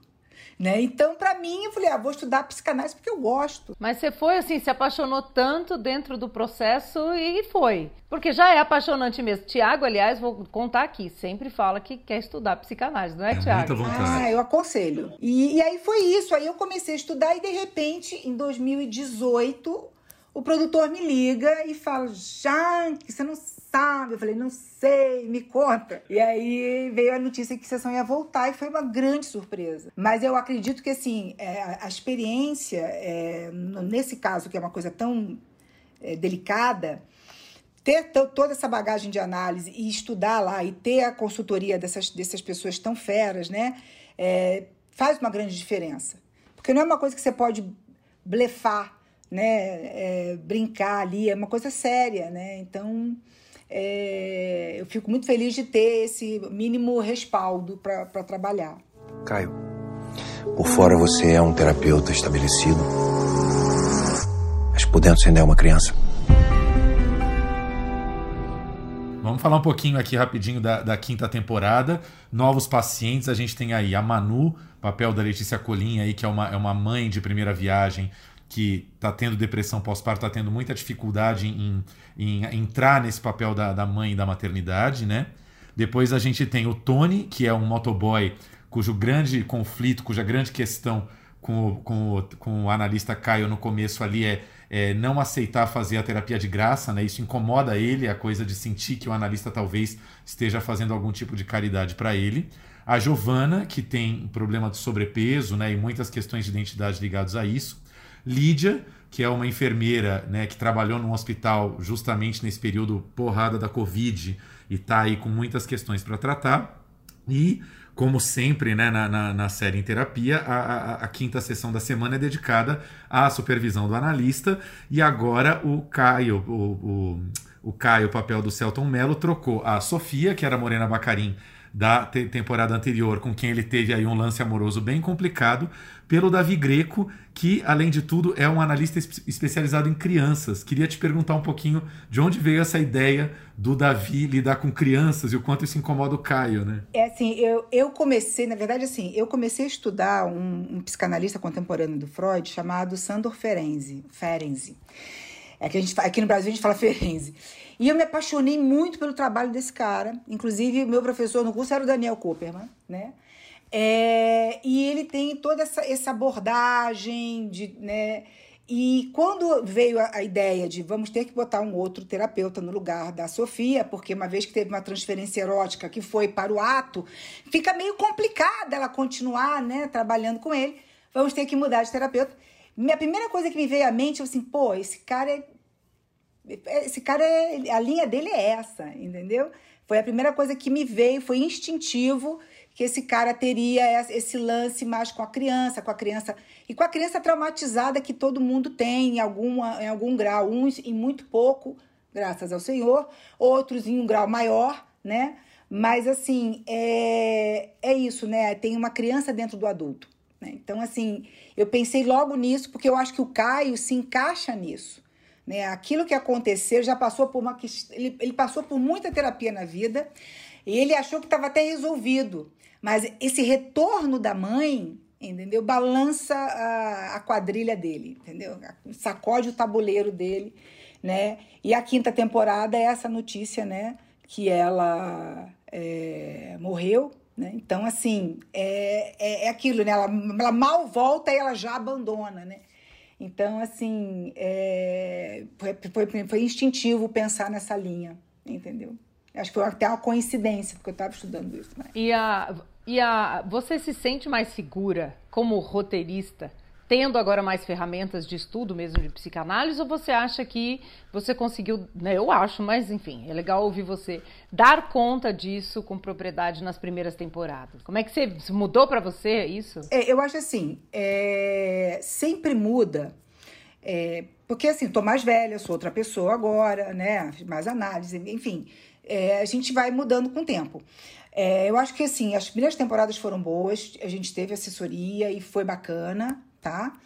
Né? Então, para mim, eu falei, ah, vou estudar psicanálise porque eu gosto. Mas você foi assim, se apaixonou tanto dentro do processo e foi. Porque já é apaixonante mesmo. Tiago, aliás, vou contar aqui, sempre fala que quer estudar psicanálise, não é, é Tiago? Ah, eu aconselho. E, e aí foi isso. Aí eu comecei a estudar e, de repente, em 2018, o produtor me liga e fala: Janque, você não sabe? Eu falei: não sei, me conta. E aí veio a notícia que a sessão ia voltar e foi uma grande surpresa. Mas eu acredito que, assim, é, a experiência, é, nesse caso, que é uma coisa tão é, delicada, ter toda essa bagagem de análise e estudar lá e ter a consultoria dessas, dessas pessoas tão feras, né? É, faz uma grande diferença. Porque não é uma coisa que você pode blefar né, é, brincar ali, é uma coisa séria, né? Então, é, eu fico muito feliz de ter esse mínimo respaldo para trabalhar. Caio, por fora você é um terapeuta estabelecido, mas por dentro você ainda é uma criança. Vamos falar um pouquinho aqui rapidinho da, da, quinta temporada. Novos pacientes, a gente tem aí a Manu, papel da Letícia Colim aí, que é uma, é uma mãe de primeira viagem que está tendo depressão pós-parto, está tendo muita dificuldade em, em, entrar nesse papel da, da mãe e da maternidade, né? Depois a gente tem o Tony, que é um motoboy cujo grande conflito, cuja grande questão com o, com com o analista Caio no começo ali é, é, não aceitar fazer a terapia de graça, né? Isso incomoda ele, a coisa de sentir que o analista talvez esteja fazendo algum tipo de caridade para ele. A Giovana, que tem problema de sobrepeso, né? E muitas questões de identidade ligadas a isso. Lídia, que é uma enfermeira né, que trabalhou num hospital justamente nesse período porrada da Covid e está aí com muitas questões para tratar. E Como sempre, né, na, na, na série em terapia, a, a, a, quinta sessão da semana é dedicada à supervisão do analista. E agora o Caio, o, o, o Caio, o papel do Celton Mello, trocou a Sofia, que era Morena Bacarim, da te temporada anterior, com quem ele teve aí um lance amoroso bem complicado, pelo Davi Greco, que, além de tudo, é um analista especializado em crianças. Queria te perguntar um pouquinho de onde veio essa ideia do Davi lidar com crianças e o quanto isso incomoda o Caio, né? É assim, eu, eu comecei, na verdade, assim, eu comecei a estudar um, um psicanalista contemporâneo do Freud chamado Sandor Ferenczi. Ferenczi. É que a gente, aqui no Brasil a gente fala Ferenczi. E eu me apaixonei muito pelo trabalho desse cara. Inclusive, meu professor no curso era o Daniel Cooperman, né? É, e ele tem toda essa, essa abordagem de, né? E quando veio a, ideia de vamos ter que botar um outro terapeuta no lugar da Sofia, porque uma vez que teve uma transferência erótica que foi para o ato, fica meio complicada ela continuar, né, trabalhando com ele. Vamos ter que mudar de terapeuta. Minha primeira coisa que me veio à mente, eu assim, pô, esse cara é esse cara, é, a linha dele é essa, entendeu? Foi a primeira coisa que me veio, foi instintivo que esse cara teria esse lance mais com a criança, com a criança e com a criança traumatizada que todo mundo tem em, alguma, em algum grau, uns em muito pouco, graças ao Senhor, outros em um grau maior, né? Mas assim, é, é isso, né? Tem uma criança dentro do adulto. Né? Então, assim, eu pensei logo nisso, porque eu acho que o Caio se encaixa nisso. Né? Aquilo que aconteceu já passou por uma. Ele, ele passou por muita terapia na vida e ele achou que estava até resolvido. Mas esse retorno da mãe, entendeu? Balança a, a quadrilha dele, entendeu? Sacode o tabuleiro dele, né? E a quinta temporada é essa notícia, né? Que ela é, morreu, né? Então, assim, é, é, é aquilo, né? Ela, ela mal volta e ela já abandona, né? Então, assim, é, foi, foi, foi instintivo pensar nessa linha, entendeu? Acho que foi até uma coincidência, porque eu estava estudando isso. Né? E, a, e a, você se sente mais segura como roteirista tendo agora mais ferramentas de estudo mesmo de psicanálise, ou você acha que você conseguiu, né, eu acho, mas enfim, é legal ouvir você dar conta disso com propriedade nas primeiras temporadas. Como é que você mudou para você isso? É, eu acho assim, é, sempre muda. É, porque assim, tô mais velha, sou outra pessoa agora, né? Mais análise, enfim. É, a gente vai mudando com o tempo. É, eu acho que assim, as primeiras temporadas foram boas, a gente teve assessoria e foi bacana, tá?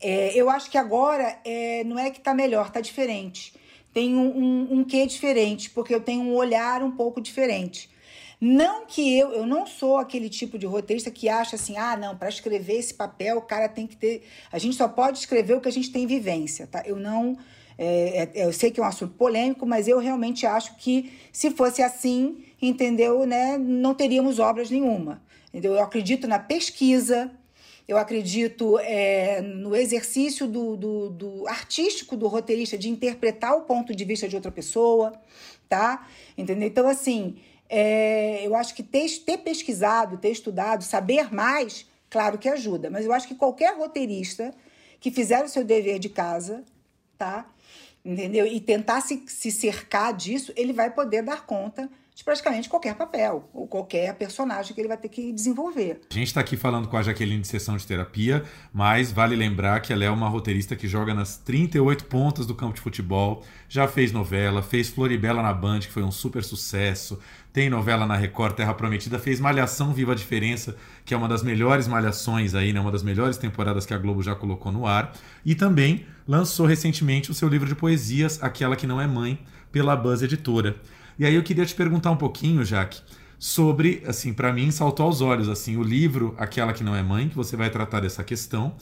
É, eu acho que agora é, não é que tá melhor, tá diferente. Tem um, um, um quê diferente, porque eu tenho um olhar um pouco diferente. Não que eu, eu não sou aquele tipo de roteirista que acha assim, ah, não, para escrever esse papel o cara tem que ter. A gente só pode escrever o que a gente tem vivência, tá? Eu não. É, é, eu sei que é um assunto polêmico, mas eu realmente acho que se fosse assim, entendeu, né, não teríamos obras nenhuma. Entendeu? Eu acredito na pesquisa, eu acredito é, no exercício do, do, do, artístico do roteirista de interpretar o ponto de vista de outra pessoa, tá? Entendeu? Então, assim, é, eu acho que ter, ter pesquisado, ter estudado, saber mais, claro que ajuda, mas eu acho que qualquer roteirista que fizer o seu dever de casa, tá? Entendeu? E tentar se, se cercar disso, ele vai poder dar conta de praticamente qualquer papel ou qualquer personagem que ele vai ter que desenvolver. A gente está aqui falando com a Jaqueline de sessão de terapia, mas vale lembrar que ela é uma roteirista que joga nas 38 pontas do campo de futebol, já fez novela, fez Floribela na Band, que foi um super sucesso, tem novela na Record Terra Prometida, fez Malhação Viva a Diferença, que é uma das melhores malhações aí, né? uma das melhores temporadas que a Globo já colocou no ar, e também lançou recentemente o seu livro de poesias, Aquela que não é mãe, pela Buzz Editora. E aí eu queria te perguntar um pouquinho, Jaque, sobre, assim, para mim saltou aos olhos, assim, o livro Aquela que não é mãe, que você vai tratar dessa questão.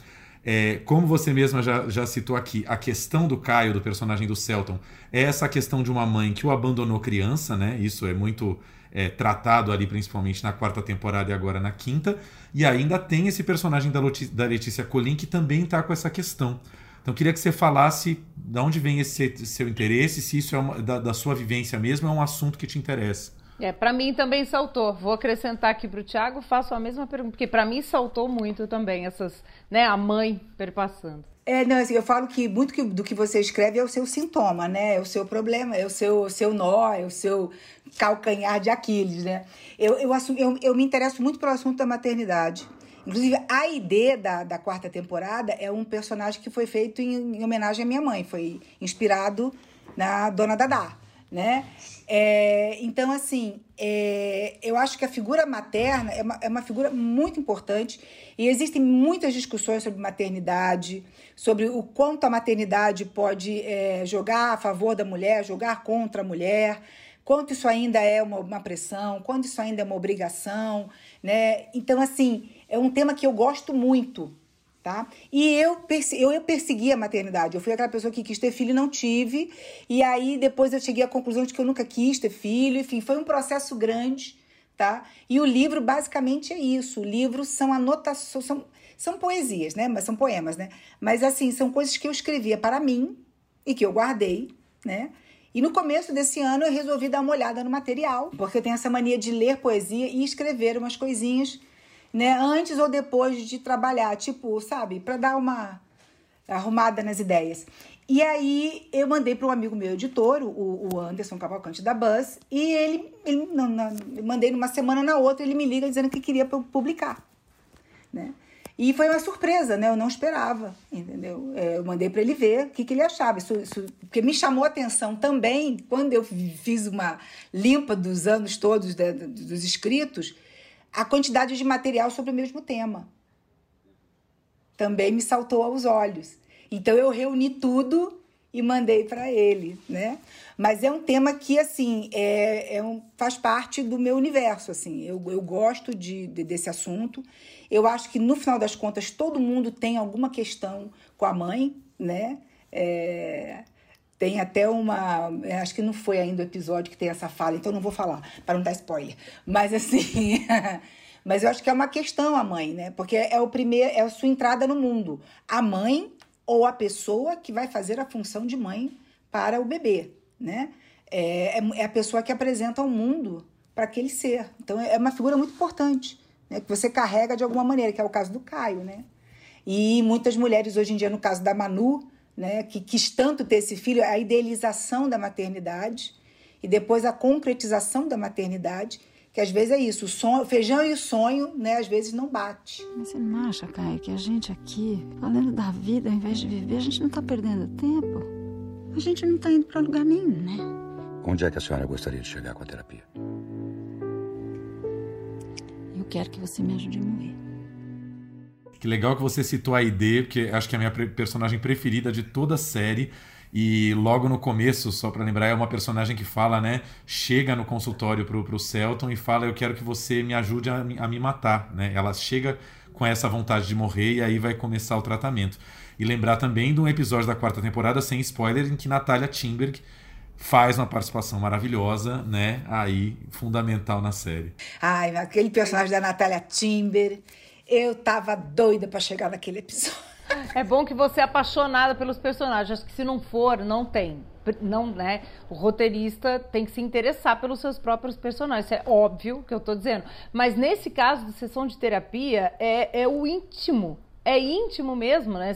É, como você mesma já, já citou aqui, a questão do Caio, do personagem do Celton, é essa questão de uma mãe que o abandonou criança, né? Isso é muito é, tratado ali, principalmente na quarta temporada e agora na quinta. E ainda tem esse personagem da, da Letícia Colin que também está com essa questão. Então, queria que você falasse de onde vem esse seu interesse, se isso é uma, da, da sua vivência mesmo, é um assunto que te interessa. É, para mim também saltou. Vou acrescentar aqui para o Tiago, faço a mesma pergunta, porque para mim saltou muito também essas, né, a mãe perpassando. É, não, assim, eu falo que muito que- do que você escreve é o seu sintoma, né? É o seu problema, é o seu, o seu nó, é o seu calcanhar de Aquiles, né? Eu, eu, eu, eu me interesso muito pelo assunto da maternidade. Inclusive, a ID da, da quarta temporada é um personagem que foi feito em, em homenagem à minha mãe. Foi inspirado na Dona Dadá, né? É, então, assim, é, eu acho que a figura materna é uma, é uma figura muito importante e existem muitas discussões sobre maternidade, sobre o quanto a maternidade pode é, jogar a favor da mulher, jogar contra a mulher, quanto isso ainda é uma, uma pressão, quanto isso ainda é uma obrigação, né? Então, assim, é um tema que eu gosto muito, tá? E eu, perse- eu, eu persegui a maternidade. Eu fui aquela pessoa que quis ter filho e não tive. E aí depois eu cheguei à conclusão de que eu nunca quis ter filho. Enfim, foi um processo grande, tá? E o livro basicamente é isso. O livro são anotações, são, são poesias, né? Mas são poemas, né? Mas assim, são coisas que eu escrevia para mim e que eu guardei, né? E no começo desse ano eu resolvi dar uma olhada no material, porque eu tenho essa mania de ler poesia e escrever umas coisinhas, né, antes ou depois de trabalhar, tipo, sabe, para dar uma arrumada nas ideias. E aí eu mandei para um amigo meu editor, o, o Anderson Cavalcante da Buzz, e ele, ele mandei numa semana na outra, ele me liga dizendo que queria pu- publicar, né? E foi uma surpresa, né? Eu não esperava, entendeu? É, eu mandei para ele ver o que, que ele achava. Isso, isso, porque me chamou a atenção também, quando eu fiz uma limpa dos anos todos né, dos escritos, a quantidade de material sobre o mesmo tema. Também me saltou aos olhos. Então eu reuni tudo e mandei para ele, né? Mas é um tema que, assim, é, é um, faz parte do meu universo, assim. Eu, eu gosto de, de- desse assunto. Eu acho que, no final das contas, todo mundo tem alguma questão com a mãe, né? É, tem até uma... é, Acho que não foi ainda o episódio que tem essa fala, então não vou falar, para não dar spoiler. Mas, assim... Mas eu acho que é uma questão a mãe, né? Porque é o primeiro, é a sua entrada no mundo. A mãe ou a pessoa que vai fazer a função de mãe para o bebê, né? É, é- é a pessoa que apresenta ao mundo para aquele ser. Então é uma figura muito importante, né? Que você carrega de alguma maneira, que é o caso do Caio, né? E muitas mulheres hoje em dia, no caso da Manu, né, que quis tanto ter esse filho, a idealização da maternidade e depois a concretização da maternidade, que às vezes é isso, o sonho, feijão e o sonho, né, às vezes não bate. Mas você não acha, Caio, que a gente aqui, falando da vida ao invés de viver, a gente não tá perdendo tempo? A gente não tá indo pra lugar nenhum, né? Onde é que a senhora gostaria de chegar com a terapia? Quero que você me ajude a morrer. Que legal que você citou a ID, porque acho que é a minha personagem preferida de toda a série. E logo no começo, só pra lembrar, é uma personagem que fala, né? Chega no consultório pro, pro Celton e fala: Eu quero que você me ajude a, me- a me matar, né? Ela chega com essa vontade de morrer e aí vai começar o tratamento. E lembrar também de um episódio da quarta temporada, sem spoiler, em que Natália Timberg faz uma participação maravilhosa, né? Aí, fundamental na série. Ai, aquele personagem da Natália Timber, eu tava doida para chegar naquele episódio. É bom que você é apaixonada pelos personagens. Acho que se não for, não tem. Não, né? O roteirista tem que se interessar pelos seus próprios personagens. Isso é óbvio que eu tô dizendo. Mas nesse caso de sessão de terapia, é, é o íntimo. É íntimo mesmo, né?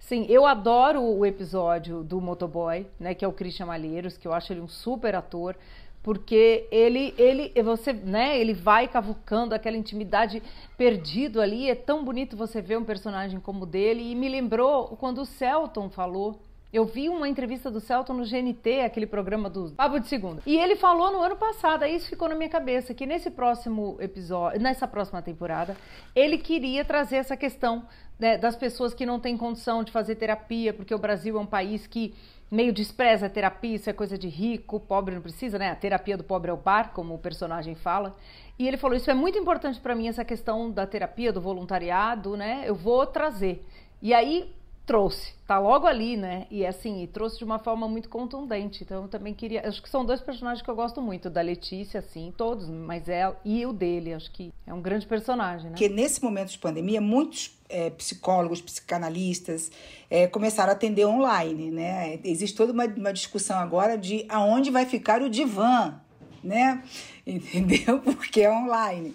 Sim, eu adoro o episódio do Motoboy, né? Que é o Christian Malheiros, que eu acho ele um super ator porque ele ele você né ele vai cavucando aquela intimidade perdido ali é tão bonito você ver um personagem como o dele e me lembrou quando o Celton falou eu vi uma entrevista do Celton no GNT, aquele programa do Pabo de Segunda. E ele falou no ano passado, aí isso ficou na minha cabeça, que nesse próximo episódio, nessa próxima temporada, ele queria trazer essa questão né, das pessoas que não têm condição de fazer terapia, porque o Brasil é um país que meio despreza a terapia, isso é coisa de rico, pobre não precisa, né? A terapia do pobre é o bar, como o personagem fala. E ele falou: Isso é muito importante para mim, essa questão da terapia, do voluntariado, né? Eu vou trazer. E aí trouxe, tá logo ali, né? E assim, e trouxe de uma forma muito contundente. Então eu também queria. Acho que são dois personagens que eu gosto muito, da Letícia, assim, todos, mas ela e o dele. Acho que é um grande personagem, né? Porque nesse momento de pandemia, muitos é, psicólogos, psicanalistas é, começaram a atender online, né? Existe toda uma, uma discussão agora de aonde vai ficar o divã, né? Entendeu? Porque é online.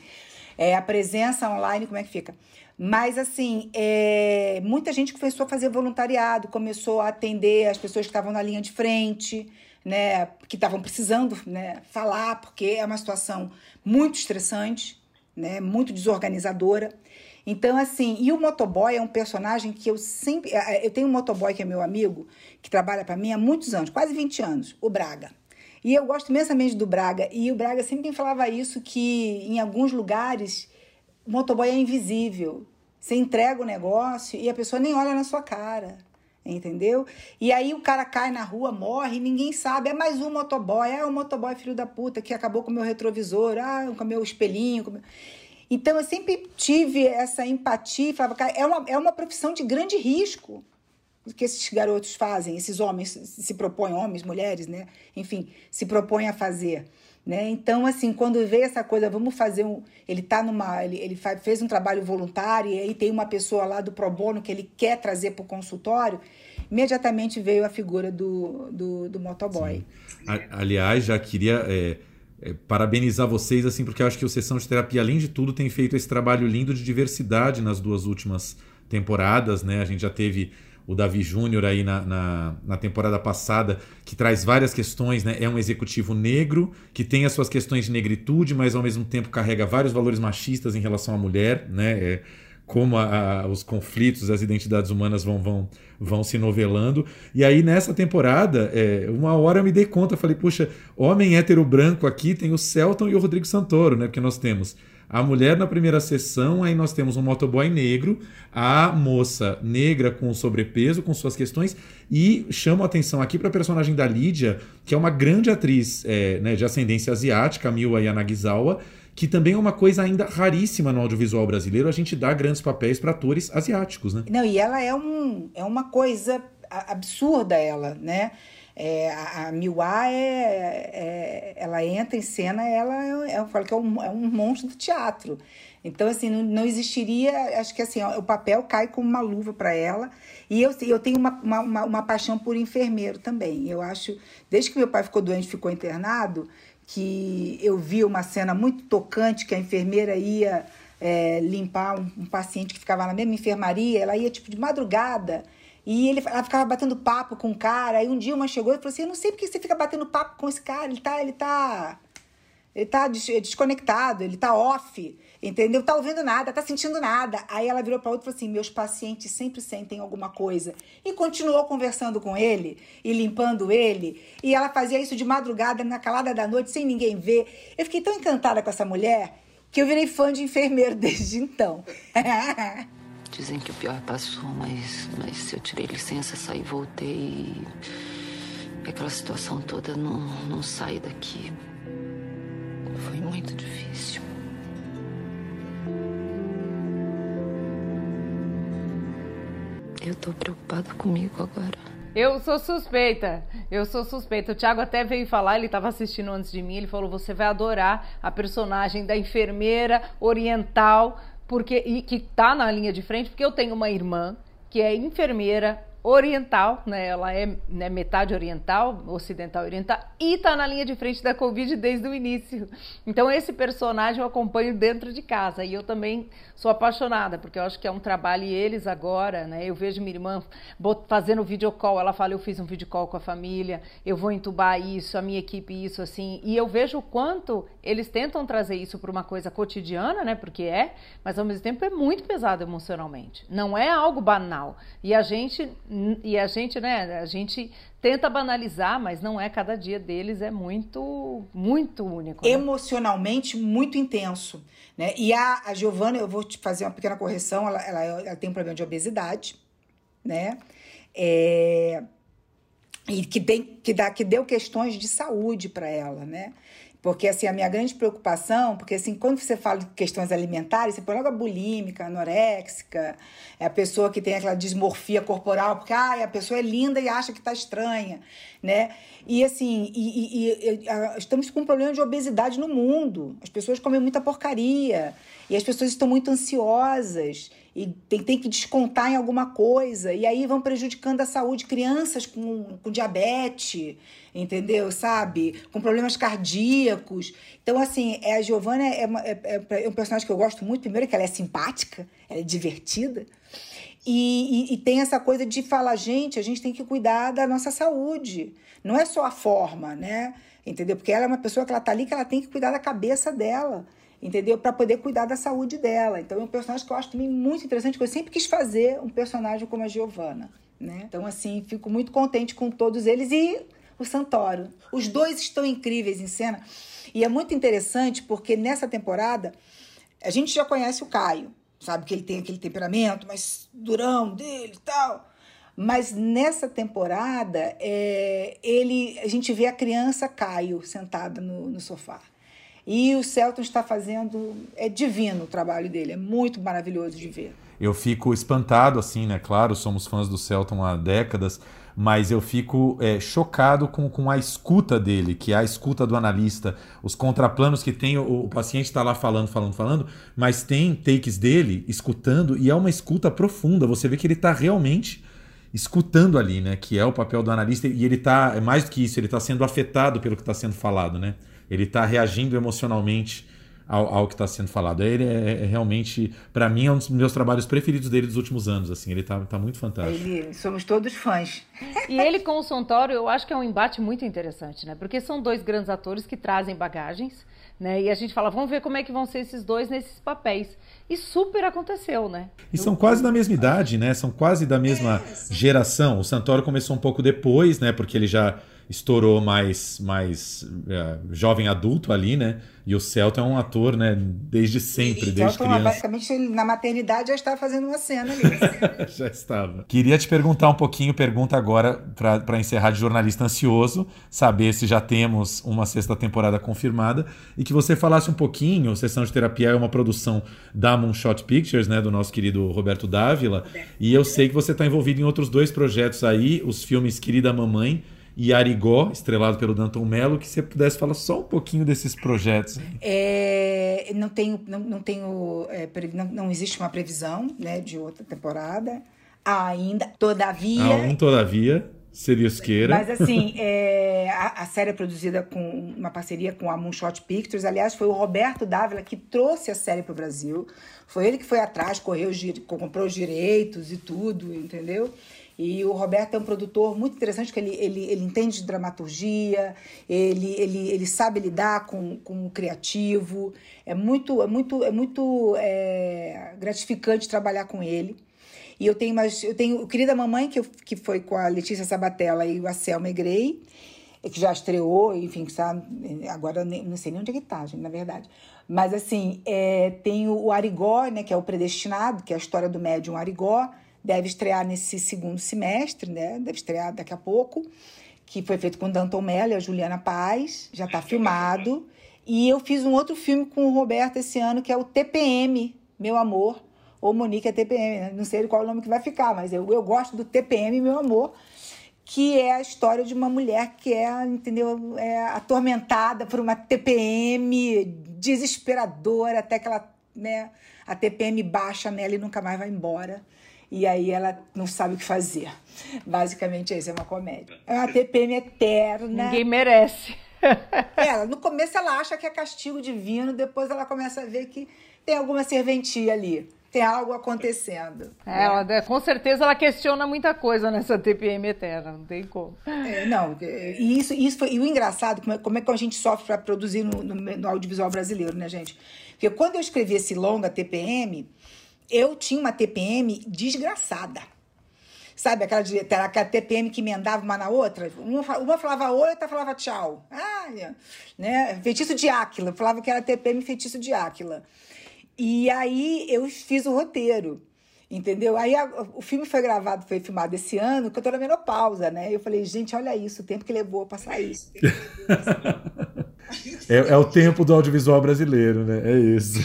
É, a presença online, como é que fica? Mas, assim, é, muita gente começou a fazer voluntariado, começou a atender as pessoas que estavam na linha de frente, né, que estavam precisando né, falar, porque é uma situação muito estressante, né, muito desorganizadora. Então, assim, e o motoboy é um personagem que eu sempre. Eu tenho um motoboy que é meu amigo, que trabalha para mim há muitos anos, quase 20 anos, o Braga. E eu gosto imensamente do Braga. E o Braga sempre falava isso, que em alguns lugares o motoboy é invisível. Você entrega o negócio e a pessoa nem olha na sua cara. Entendeu? E aí o cara cai na rua, morre, ninguém sabe. É mais um motoboy. É o motoboy filho da puta que acabou com o meu retrovisor, ah, com o meu espelhinho. Meu... Então eu sempre tive essa empatia falava, cara, é uma, é uma profissão de grande risco que esses garotos fazem, esses homens se propõem, homens, mulheres, né? Enfim, se propõem a fazer. Né? Então, assim, quando vê essa coisa, vamos fazer um. Ele tá numa. Ele, ele fez um trabalho voluntário e aí tem uma pessoa lá do Pro Bono que ele quer trazer para o consultório, imediatamente veio a figura do, do, do motoboy. Aliás, já queria. É, é, parabenizar vocês, assim, porque eu acho que o Sessão de Terapia, além de tudo, tem feito esse trabalho lindo de diversidade nas duas últimas temporadas, né? A gente já teve o Davi Júnior aí na, na, na, temporada passada, que traz várias questões, né? É um executivo negro que tem as suas questões de negritude, mas ao mesmo tempo carrega vários valores machistas em relação à mulher, né? É, como a, a, os conflitos, as identidades humanas vão, vão, vão se novelando. E aí, nessa temporada, é, uma hora eu me dei conta, falei, puxa, homem hétero branco aqui tem o Celton e o Rodrigo Santoro, né? Porque nós temos a mulher na primeira sessão, aí nós temos um motoboy negro, a moça negra com sobrepeso, com suas questões, e chamo a atenção aqui para a personagem da Lídia, que é uma grande atriz é, né, de ascendência asiática, Miwa Yanagisawa, que também é uma coisa ainda raríssima no audiovisual brasileiro, a gente dá grandes papéis para atores asiáticos, né? Não, e ela é, um, é uma coisa absurda, ela, né? É, a, a Miwa é, é, ela entra em cena, ela eu falo que é um, é um monstro do teatro. Então, assim, não, não existiria. Acho que assim, ó, o papel cai como uma luva para ela. E eu, eu tenho uma, uma, uma, paixão por enfermeiro também. Eu acho, desde que meu pai ficou doente, ficou internado, que eu vi uma cena muito tocante que a enfermeira ia é, limpar um, um paciente que ficava na mesma enfermaria. Ela ia, tipo, de madrugada e ele, ela ficava batendo papo com o cara. Aí um dia uma chegou e falou assim: Eu não sei porque você fica batendo papo com esse cara. Ele tá, ele tá. Ele tá desconectado, ele tá off, entendeu? Tá ouvindo nada, tá sentindo nada. Aí ela virou para outro e falou assim: Meus pacientes sempre sentem alguma coisa. E continuou conversando com ele e limpando ele. E ela fazia isso de madrugada, na calada da noite, sem ninguém ver. Eu fiquei tão encantada com essa mulher que eu virei fã de enfermeiro desde então. Dizem que o pior passou, mas, mas eu tirei licença, saí voltei. E aquela situação toda não, não sai daqui. Foi muito difícil. Eu tô preocupada comigo agora. Eu sou suspeita, eu sou suspeita. O Thiago até veio falar, ele estava assistindo antes de mim, ele falou: você vai adorar a personagem da enfermeira oriental porque e que está na linha de frente, porque eu tenho uma irmã que é enfermeira oriental, né? Ela é né, metade oriental, ocidental oriental, e está na linha de frente da Covid desde o início. Então esse personagem eu acompanho dentro de casa e eu também sou apaixonada, porque eu acho que é um trabalho e eles agora, né? Eu vejo minha irmã fazendo vídeo call, ela fala, eu fiz um vídeo call com a família, eu vou entubar isso, a minha equipe isso, assim, e eu vejo o quanto eles tentam trazer isso para uma coisa cotidiana, né? Porque é, mas ao mesmo tempo é muito pesado emocionalmente. Não é algo banal. E a gente e a gente, né, a gente tenta banalizar, mas não é cada dia deles é muito, muito único. Né? Emocionalmente muito intenso, né? E a, a Giovana, eu vou te fazer uma pequena correção, ela, ela, ela tem um problema de obesidade, né? É, e que, tem, que, dá, que deu questões de saúde para ela, né? Porque, assim, a minha grande preocupação, porque, assim, quando você fala de questões alimentares, você põe logo a bulímica, anoréxica, é a pessoa que tem aquela dismorfia corporal, porque, ah, a pessoa é linda e acha que está estranha, né? E, assim, e, e, e, estamos com um problema de obesidade no mundo. As pessoas comem muita porcaria e as pessoas estão muito ansiosas e tem, tem que descontar em alguma coisa, e aí vão prejudicando a saúde, crianças com, com diabetes, entendeu? Sabe? Com problemas cardíacos. Então, assim, é, a Giovanna é, uma- é- é- é um personagem que eu gosto muito, primeiro que ela é simpática, ela é divertida, e, e- e tem essa coisa de falar, gente, a gente tem que cuidar da nossa saúde. Não é só a forma, né? Entendeu? Porque ela é uma pessoa que ela tá ali que ela tem que cuidar da cabeça dela, entendeu? Para poder cuidar da saúde dela. Então é um personagem que eu acho também muito interessante, eu sempre quis fazer um personagem como a Giovanna, né? Então assim, fico muito contente com todos eles e o Santoro. Os dois estão incríveis em cena. E é muito interessante porque nessa temporada a gente já conhece o Caio, sabe que ele tem aquele temperamento mais durão dele e tal. Mas nessa temporada, é, ele, a gente vê a criança Caio sentada no, no sofá. E o Celton está fazendo. É divino o trabalho dele, é muito maravilhoso de ver. Eu fico espantado, assim, né? Claro, somos fãs do Celton há décadas, mas eu fico é, chocado com, com a escuta dele, que é a escuta do analista, os contraplanos que tem, o, o paciente está lá falando, falando, falando, mas tem takes dele escutando e é uma escuta profunda. Você vê que ele está realmente escutando ali, né? Que é o papel do analista e ele tá, é mais do que isso, ele está sendo afetado pelo que está sendo falado, né? Ele está reagindo emocionalmente ao, ao que está sendo falado. Ele é, é realmente, para mim, é um dos meus trabalhos preferidos dele dos últimos anos. Assim, ele tá, tá muito fantástico. Ele, somos todos fãs. E ele com o Santoro, eu acho que é um embate muito interessante, né? Porque são dois grandes atores que trazem bagagens, né? E a gente fala, vamos ver como é que vão ser esses dois nesses papéis. E super aconteceu, né? E são quase da mesma idade, né? São quase da mesma geração. O Santoro começou um pouco depois, né? Porque ele já estourou mais, mais é, jovem adulto ali, né? E o Celto é um ator, né? Desde sempre, desde Celton, criança. basicamente, na maternidade já está fazendo uma cena ali. Já estava. Queria te perguntar um pouquinho, pergunta agora para encerrar de jornalista ansioso, saber se já temos uma sexta temporada confirmada e que você falasse um pouquinho. Sessão de Terapia é uma produção da Moonshot Pictures, né, do nosso querido Roberto Dávila, e eu sei que você está envolvido em outros dois projetos aí, os filmes Querida Mamãe e Arigó, estrelado pelo Danton Mello, que você pudesse falar só um pouquinho desses projetos. É, não tenho, não, não tenho, é, não, não existe uma previsão, né, de outra temporada ainda. Todavia, Ah, um, todavia, se Deus queira. Mas assim, é, a, a série é produzida com uma parceria com a Moonshot Pictures. Aliás, foi o Roberto Dávila que trouxe a série para o Brasil. Foi ele que foi atrás, correu, comprou os direitos e tudo, entendeu? E o Roberto é um produtor muito interessante, que ele, ele, ele entende de dramaturgia, ele, ele, ele sabe lidar com, com o criativo. É muito, é muito, é muito é, gratificante trabalhar com ele. E eu tenho mais, eu tenho o Querida Mamãe, que, eu, que foi com a Letícia Sabatella e o Acel Megrei, que já estreou, enfim, sabe, agora nem- não sei nem onde é que tá, gente, na verdade. Mas assim, é, tem o Arigó, né, que é o Predestinado, que é a história do médium Arigó, deve estrear nesse segundo semestre, né? Deve estrear daqui a pouco, que foi feito com Danton Mello e a Juliana Paz, já está filmado. E eu fiz um outro filme com o Roberto esse ano, que é o TPM, Meu Amor, ou Monique é TPM, né? não sei qual o nome que vai ficar, mas eu, eu gosto do TPM, Meu Amor, que é a história de uma mulher que é, entendeu, é atormentada por uma TPM desesperadora, até que ela, né, a TPM baixa nela e nunca mais vai embora. E aí ela não sabe o que fazer. Basicamente, isso é uma comédia. É uma TPM eterna. Ninguém merece. Ela, no começo ela acha que é castigo divino, depois ela começa a ver que tem alguma serventia ali. Tem algo acontecendo. É, ela, com certeza ela questiona muita coisa nessa TPM eterna, não tem como. É, não, é, e isso, isso foi, e o engraçado, como é, como é que a gente sofre para produzir no, no, no audiovisual brasileiro, né, gente? Porque quando eu escrevi esse longa TPM, eu tinha uma TPM desgraçada. Sabe aquela, aquela TPM que emendava uma na outra? Uma, uma falava oi, outra falava tchau. Ah, né? Feitiço de Áquila. Eu falava que era TPM feitiço de Áquila. E aí eu fiz o roteiro. Entendeu? Aí a- o filme foi gravado, foi filmado esse ano, que eu tô na menopausa, né? Eu falei, gente, olha isso, o tempo que levou pra sair. É, é o tempo do audiovisual brasileiro, né? É isso.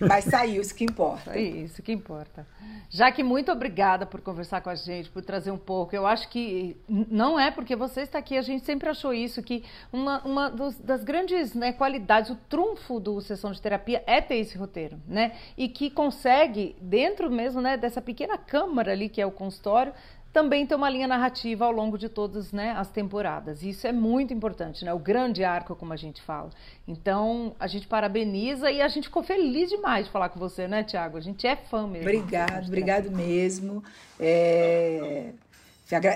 Mas saiu, isso que importa. É isso que importa. Jaque, muito obrigada por conversar com a gente, por trazer um pouco. Eu acho que não é porque você está aqui, a gente sempre achou isso, que uma, uma dos, das grandes né, qualidades, o trunfo do Sessão de Terapia é ter esse roteiro, né? E que consegue, dentro mesmo né, dessa pequena câmara ali que é o consultório, também ter uma linha narrativa ao longo de todas né, as temporadas. Isso é muito importante, né? O grande arco, como a gente fala. Então, a gente parabeniza e a gente ficou feliz demais de falar com você, né, Tiago? A gente é fã mesmo. Obrigado, obrigado mesmo. É...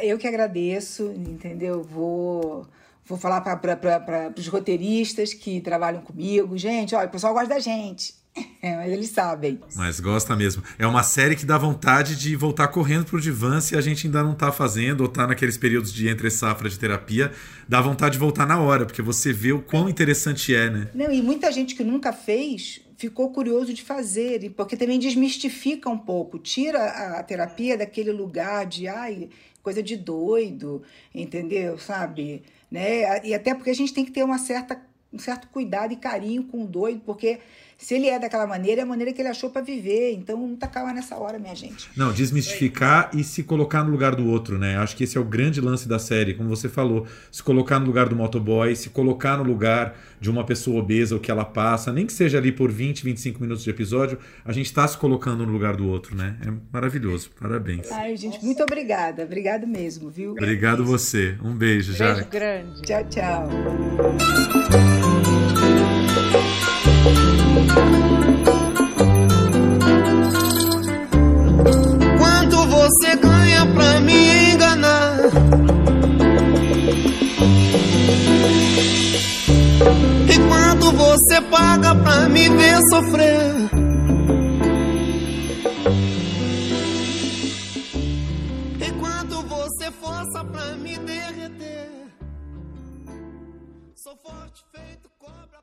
Eu que agradeço, entendeu? Vou vou falar para os roteiristas que trabalham comigo. Gente, olha, o pessoal gosta da gente. É, mas eles sabem. Mas gosta mesmo. É uma série que dá vontade de voltar correndo pro divã se a gente ainda não tá fazendo ou tá naqueles períodos de entre safra de terapia. Dá vontade de voltar na hora, porque você vê o quão interessante é, né? Não, e muita gente que nunca fez ficou curioso de fazer, porque também desmistifica um pouco, tira a terapia daquele lugar de ai, coisa de doido, entendeu? Sabe? Né? E até porque a gente tem que ter uma certa, um certo cuidado e carinho com o doido, porque se ele é daquela maneira, é a maneira que ele achou para viver. Então não tá calma nessa hora, minha gente. Não, desmistificar e se colocar no lugar do outro, né? Acho que esse é o grande lance da série, como você falou. Se colocar no lugar do motoboy, se colocar no lugar de uma pessoa obesa, o que ela passa, nem que seja ali por 20, 25 minutos de episódio, a gente está se colocando no lugar do outro, né? É maravilhoso. Parabéns. Ai, gente, muito obrigada. Obrigado mesmo, viu? Obrigado você. Um beijo, já. Beijo grande. Tchau, tchau. Você ganha pra me enganar? E quanto você paga pra me ver sofrer? E quanto você força pra me derreter? Sou forte feito cobra.